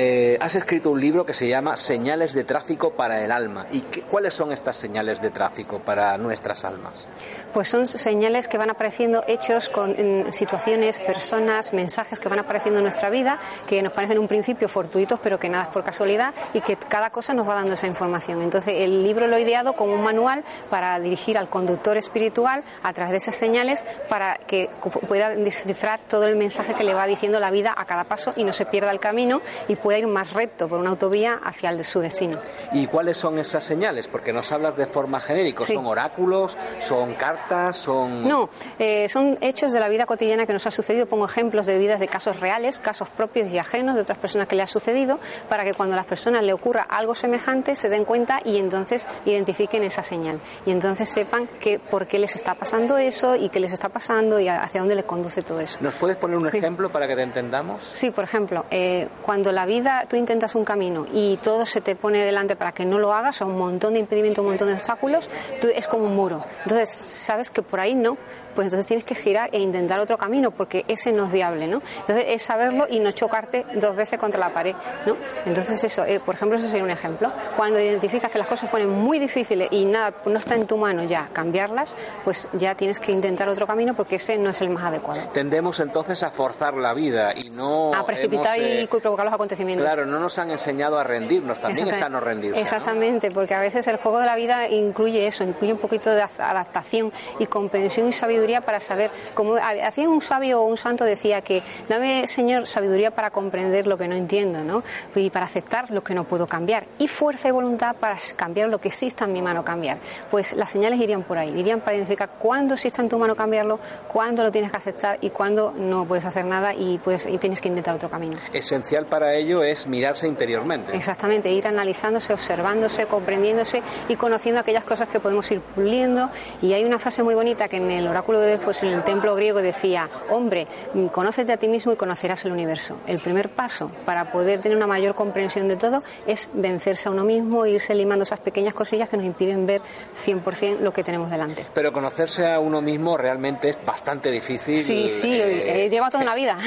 Eh, has escrito un libro que se llama Señales de tráfico para el alma. ¿Y cuáles son estas señales de tráfico para nuestras almas? Pues son señales que van apareciendo, hechos con situaciones, personas, mensajes que van apareciendo en nuestra vida, que nos parecen en un principio fortuitos, pero que nada es por casualidad y que cada cosa nos va dando esa información. Entonces, el libro lo he ideado como un manual para dirigir al conductor espiritual a través de esas señales para que pueda descifrar todo el mensaje que le va diciendo la vida a cada paso y no se pierda el camino y ir más recto por una autovía hacia el, su destino. ¿Y cuáles son esas señales? Porque nos hablas de forma genérica. ¿Son oráculos? ¿Son cartas? ¿Son...? No, eh, son hechos de la vida cotidiana que nos ha sucedido. Pongo ejemplos de vidas de casos reales, casos propios y ajenos de otras personas que le ha sucedido, para que cuando a las personas le ocurra algo semejante se den cuenta y entonces identifiquen esa señal. Y entonces sepan que, por qué les está pasando eso y qué les está pasando y hacia dónde les conduce todo eso. ¿Nos puedes poner un ejemplo para que te entendamos? Sí, por ejemplo, eh, cuando la vida, tú intentas un camino y todo se te pone delante para que no lo hagas, o un montón de impedimentos, un montón de obstáculos, tú, es como un muro. Entonces, sabes que por ahí no, pues entonces tienes que girar e intentar otro camino porque ese no es viable, ¿no? Entonces es saberlo y no chocarte dos veces contra la pared, ¿no? Entonces eso, eh, por ejemplo, eso sería un ejemplo. Cuando identificas que las cosas se ponen muy difíciles y nada, no está en tu mano ya cambiarlas, pues ya tienes que intentar otro camino porque ese no es el más adecuado. Tendemos entonces a forzar la vida y no... A precipitar y eh, provocar los acontecimientos. Claro, no nos han enseñado a rendirnos, también es sano rendirse. Exactamente, porque a veces el juego de la vida incluye eso, incluye un poquito de adaptación y comprensión y sabiduría para saber, como hacía un sabio o un santo decía que dame, Señor, sabiduría para comprender lo que no entiendo, ¿no? Y para aceptar lo que no puedo cambiar. Y fuerza y voluntad para cambiar lo que sí está en mi mano cambiar. Pues las señales irían por ahí, irían para identificar cuándo sí está en tu mano cambiarlo, cuándo lo tienes que aceptar y cuándo no puedes hacer nada y, pues, y tienes que intentar otro camino. Esencial para ello es mirarse interiormente. Exactamente, ir analizándose, observándose, comprendiéndose y conociendo aquellas cosas que podemos ir puliendo. Y hay una frase muy bonita que en el oráculo de pues en el templo griego decía, hombre, conócete a ti mismo y conocerás el universo. El primer paso para poder tener una mayor comprensión de todo es vencerse a uno mismo e irse limando esas pequeñas cosillas que nos impiden ver 100% lo que tenemos delante. Pero conocerse a uno mismo realmente es bastante difícil. Sí, sí, eh, lleva toda una vida.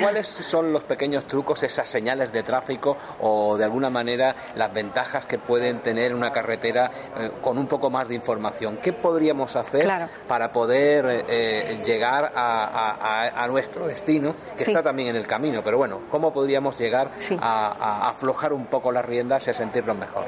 ¿Cuáles son los pequeños trucos, esas señales de tráfico o de alguna manera las ventajas que pueden tener una carretera eh, con un poco más de información? ¿Qué podríamos hacer para para poder eh, eh, llegar a, nuestro destino, que está también en el camino. Pero bueno, ¿cómo podríamos llegar a, aflojar un poco las riendas y a sentirnos mejor?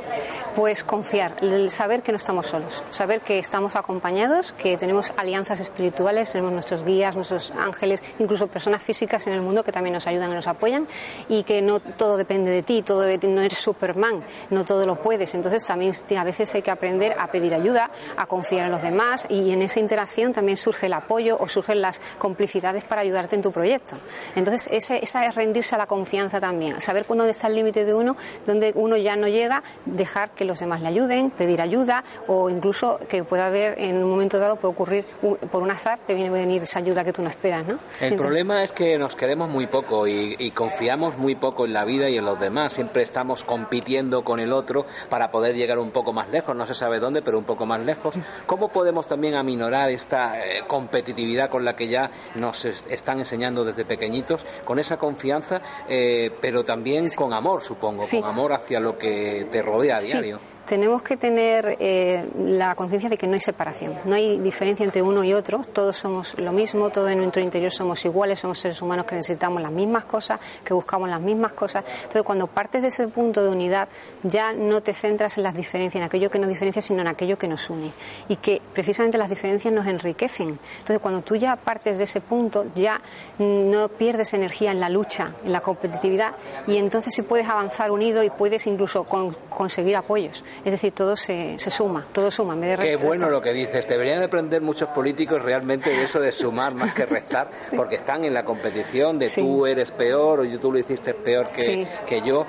Pues confiar, el saber que no estamos solos, saber que estamos acompañados, que tenemos alianzas espirituales, tenemos nuestros guías, nuestros ángeles, incluso personas físicas en el mundo que también nos ayudan y nos apoyan, y que no todo depende de ti, todo no eres Superman, no todo lo puedes. Entonces también a veces hay que aprender a pedir ayuda, a confiar en los demás y en esa interacción también surge el apoyo o surgen las complicidades para ayudarte en tu proyecto. Entonces, ese, esa es rendirse a la confianza también, saber dónde está el límite de uno, donde uno ya no llega, dejar que los demás le ayuden, pedir ayuda o incluso que pueda haber en un momento dado, puede ocurrir por un azar, te viene a venir esa ayuda que tú no esperas. ¿no? El problema es que nos queremos muy poco y, y confiamos muy poco en la vida y en los demás. Siempre estamos compitiendo con el otro para poder llegar un poco más lejos, no se sabe dónde, pero un poco más lejos. ¿Cómo podemos también aminorar esta eh, competitividad con la que ya nos están enseñando desde pequeñitos, con esa confianza, eh, pero también con amor, supongo, con amor hacia lo que te rodea a diario tenemos que tener eh, la conciencia de que no hay separación, no hay diferencia entre uno y otro, todos somos lo mismo, todos en nuestro interior somos iguales, somos seres humanos que necesitamos las mismas cosas, que buscamos las mismas cosas. Entonces, cuando partes de ese punto de unidad, ya no te centras en las diferencias, en aquello que nos diferencia, sino en aquello que nos une. Y que precisamente las diferencias nos enriquecen. Entonces, cuando tú ya partes de ese punto, ya no pierdes energía en la lucha, en la competitividad, y entonces sí puedes avanzar unido y puedes incluso conseguir apoyos Es decir, todo se, se suma, todo suma. De Qué bueno lo que dices. Deberían aprender muchos políticos realmente de eso de sumar más que restar, porque están en la competición de tú eres peor o tú lo hiciste peor que, que yo.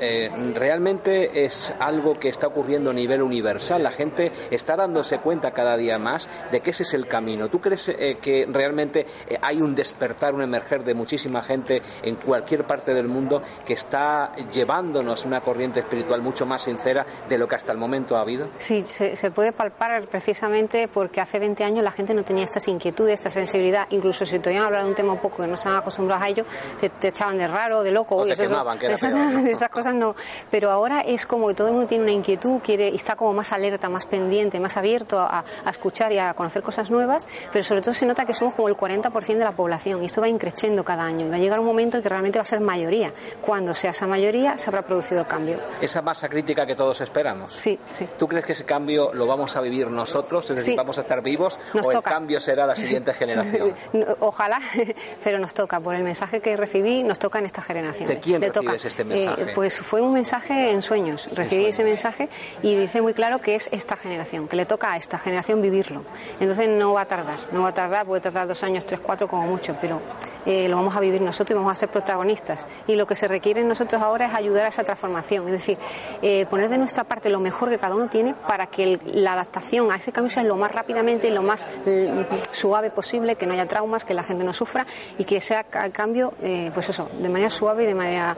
Eh, realmente es algo que está ocurriendo a nivel universal. La gente está dándose cuenta cada día más de que ese es el camino. ¿Tú crees eh, que realmente eh, hay un despertar, un emerger de muchísima gente en cualquier parte del mundo que está llevándonos una corriente espiritual mucho más de lo que hasta el momento ha habido? Sí, se, se puede palpar precisamente porque hace 20 años la gente no tenía estas inquietudes, esta sensibilidad. Incluso si te oían hablar de un tema un poco que no estaban acostumbrados a ello, te, echaban de raro, de loco. O te quemaban, que era Esas cosas no. Pero ahora es como que todo el mundo tiene una inquietud, quiere y está como más alerta, más pendiente, más abierto a, a escuchar y a conocer cosas nuevas, pero sobre todo se nota que somos como el 40% de la población y esto va increciendo cada año y va a llegar un momento en que realmente va a ser mayoría. Cuando sea esa mayoría se habrá producido el cambio. Esa masa crítica que todos esperamos. Sí, sí. ¿Tú crees que ese cambio lo vamos a vivir nosotros? Es decir, vamos a estar vivos o el cambio será la siguiente generación? Ojalá, pero nos toca. Por el mensaje que recibí, nos toca en esta generación. ¿De quién recibes este mensaje? Eh, pues fue un mensaje en sueños. Recibí ese mensaje y dice muy claro que es esta generación, que le toca a esta generación vivirlo. Entonces no va a tardar, no va a tardar, puede tardar dos años, tres, cuatro como mucho, pero eh, lo vamos a vivir nosotros y vamos a ser protagonistas. Y lo que se requiere en nosotros ahora es ayudar a esa transformación, es decir, eh, poner de nuestra parte lo mejor que cada uno tiene para que la adaptación a ese cambio sea lo más rápidamente y lo más mm, suave posible, que no haya traumas, que la gente no sufra y que sea el cambio, eh, pues eso, de manera suave y de manera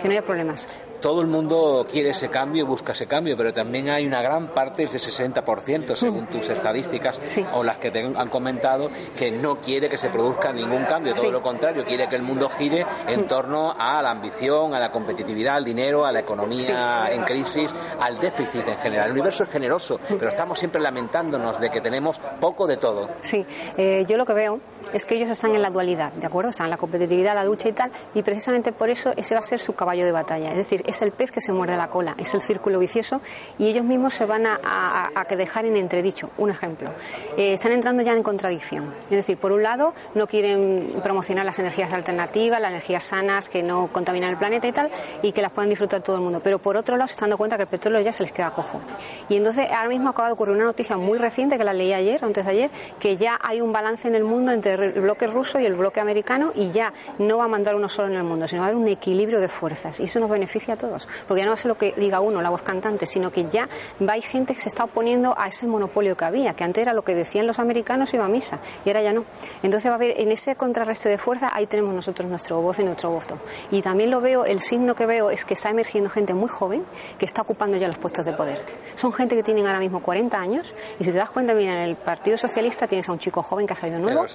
que no haya problemas todo el mundo quiere ese cambio, busca ese cambio, pero también hay una gran parte, ese 60%, según tus estadísticas o las que te han comentado, que no quiere que se produzca ningún cambio, todo lo contrario, quiere que el mundo gire en mm. torno a la ambición, a la competitividad, al dinero, a la economía en crisis, al déficit en general. El universo es generoso, mm. pero estamos siempre lamentándonos de que tenemos poco de todo. Sí, eh, yo lo que veo es que ellos están en la dualidad, ¿de acuerdo? Están en la competitividad, la lucha y tal, y precisamente por eso ese va a ser su caballo de batalla. Es decir, es el pez que se muerde la cola, es el círculo vicioso y ellos mismos se van a, dejar en entredicho. Un ejemplo, eh, están entrando ya en contradicción. Es decir, por un lado, no quieren promocionar las energías alternativas, las energías sanas que no contaminan el planeta y tal, y que las puedan disfrutar todo el mundo. Pero por otro lado, se están dando cuenta que el petróleo ya se les queda cojo. Y entonces, ahora mismo acaba de ocurrir una noticia muy reciente que la leí ayer, antes de ayer, que ya hay un balance en el mundo entre el bloque ruso y el bloque americano y ya no va a mandar uno solo en el mundo, sino va a haber un equilibrio de fuerzas. Y eso nos beneficia a todos porque ya no es lo que diga uno, la voz cantante, sino que ya va, hay gente que se está oponiendo a ese monopolio que había, que antes era lo que decían los americanos iba a misa, y ahora ya no. Entonces va a haber, en ese contrarreste de fuerza, ahí tenemos nosotros nuestro voz y nuestro voto. Y también lo veo, el signo que veo es que está emergiendo gente muy joven que está ocupando ya los puestos de poder. Son gente que tienen ahora mismo 40 años, y si te das cuenta, mira, en el Partido Socialista tienes a un chico joven que ha salido nuevo,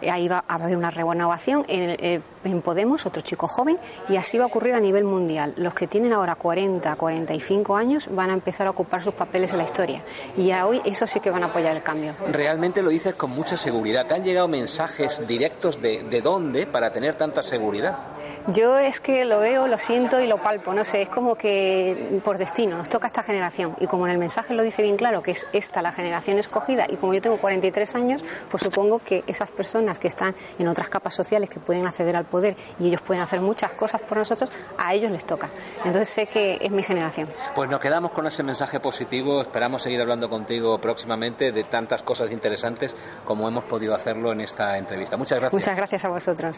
eh, ahí va a haber una renovación, en, eh, en Podemos otro chico joven, y así va a ocurrir a nivel mundial. Los que tienen ahora 40, 45 años van a empezar a ocupar sus papeles en la historia. Y ya hoy eso sí que van a apoyar el cambio. Realmente lo dices con mucha seguridad. ¿Te han llegado mensajes directos de, de dónde para tener tanta seguridad? Yo es que lo veo, lo siento y lo palpo, no sé, es como que por destino nos toca esta generación y como en el mensaje lo dice bien claro que es esta la generación escogida y como yo tengo 43 años, pues supongo que esas personas que están en otras capas sociales que pueden acceder al poder y ellos pueden hacer muchas cosas por nosotros, a ellos les toca. Entonces sé que es mi generación. Pues nos quedamos con ese mensaje positivo, esperamos seguir hablando contigo próximamente de tantas cosas interesantes como hemos podido hacerlo en esta entrevista. Muchas gracias. Muchas gracias a vosotros.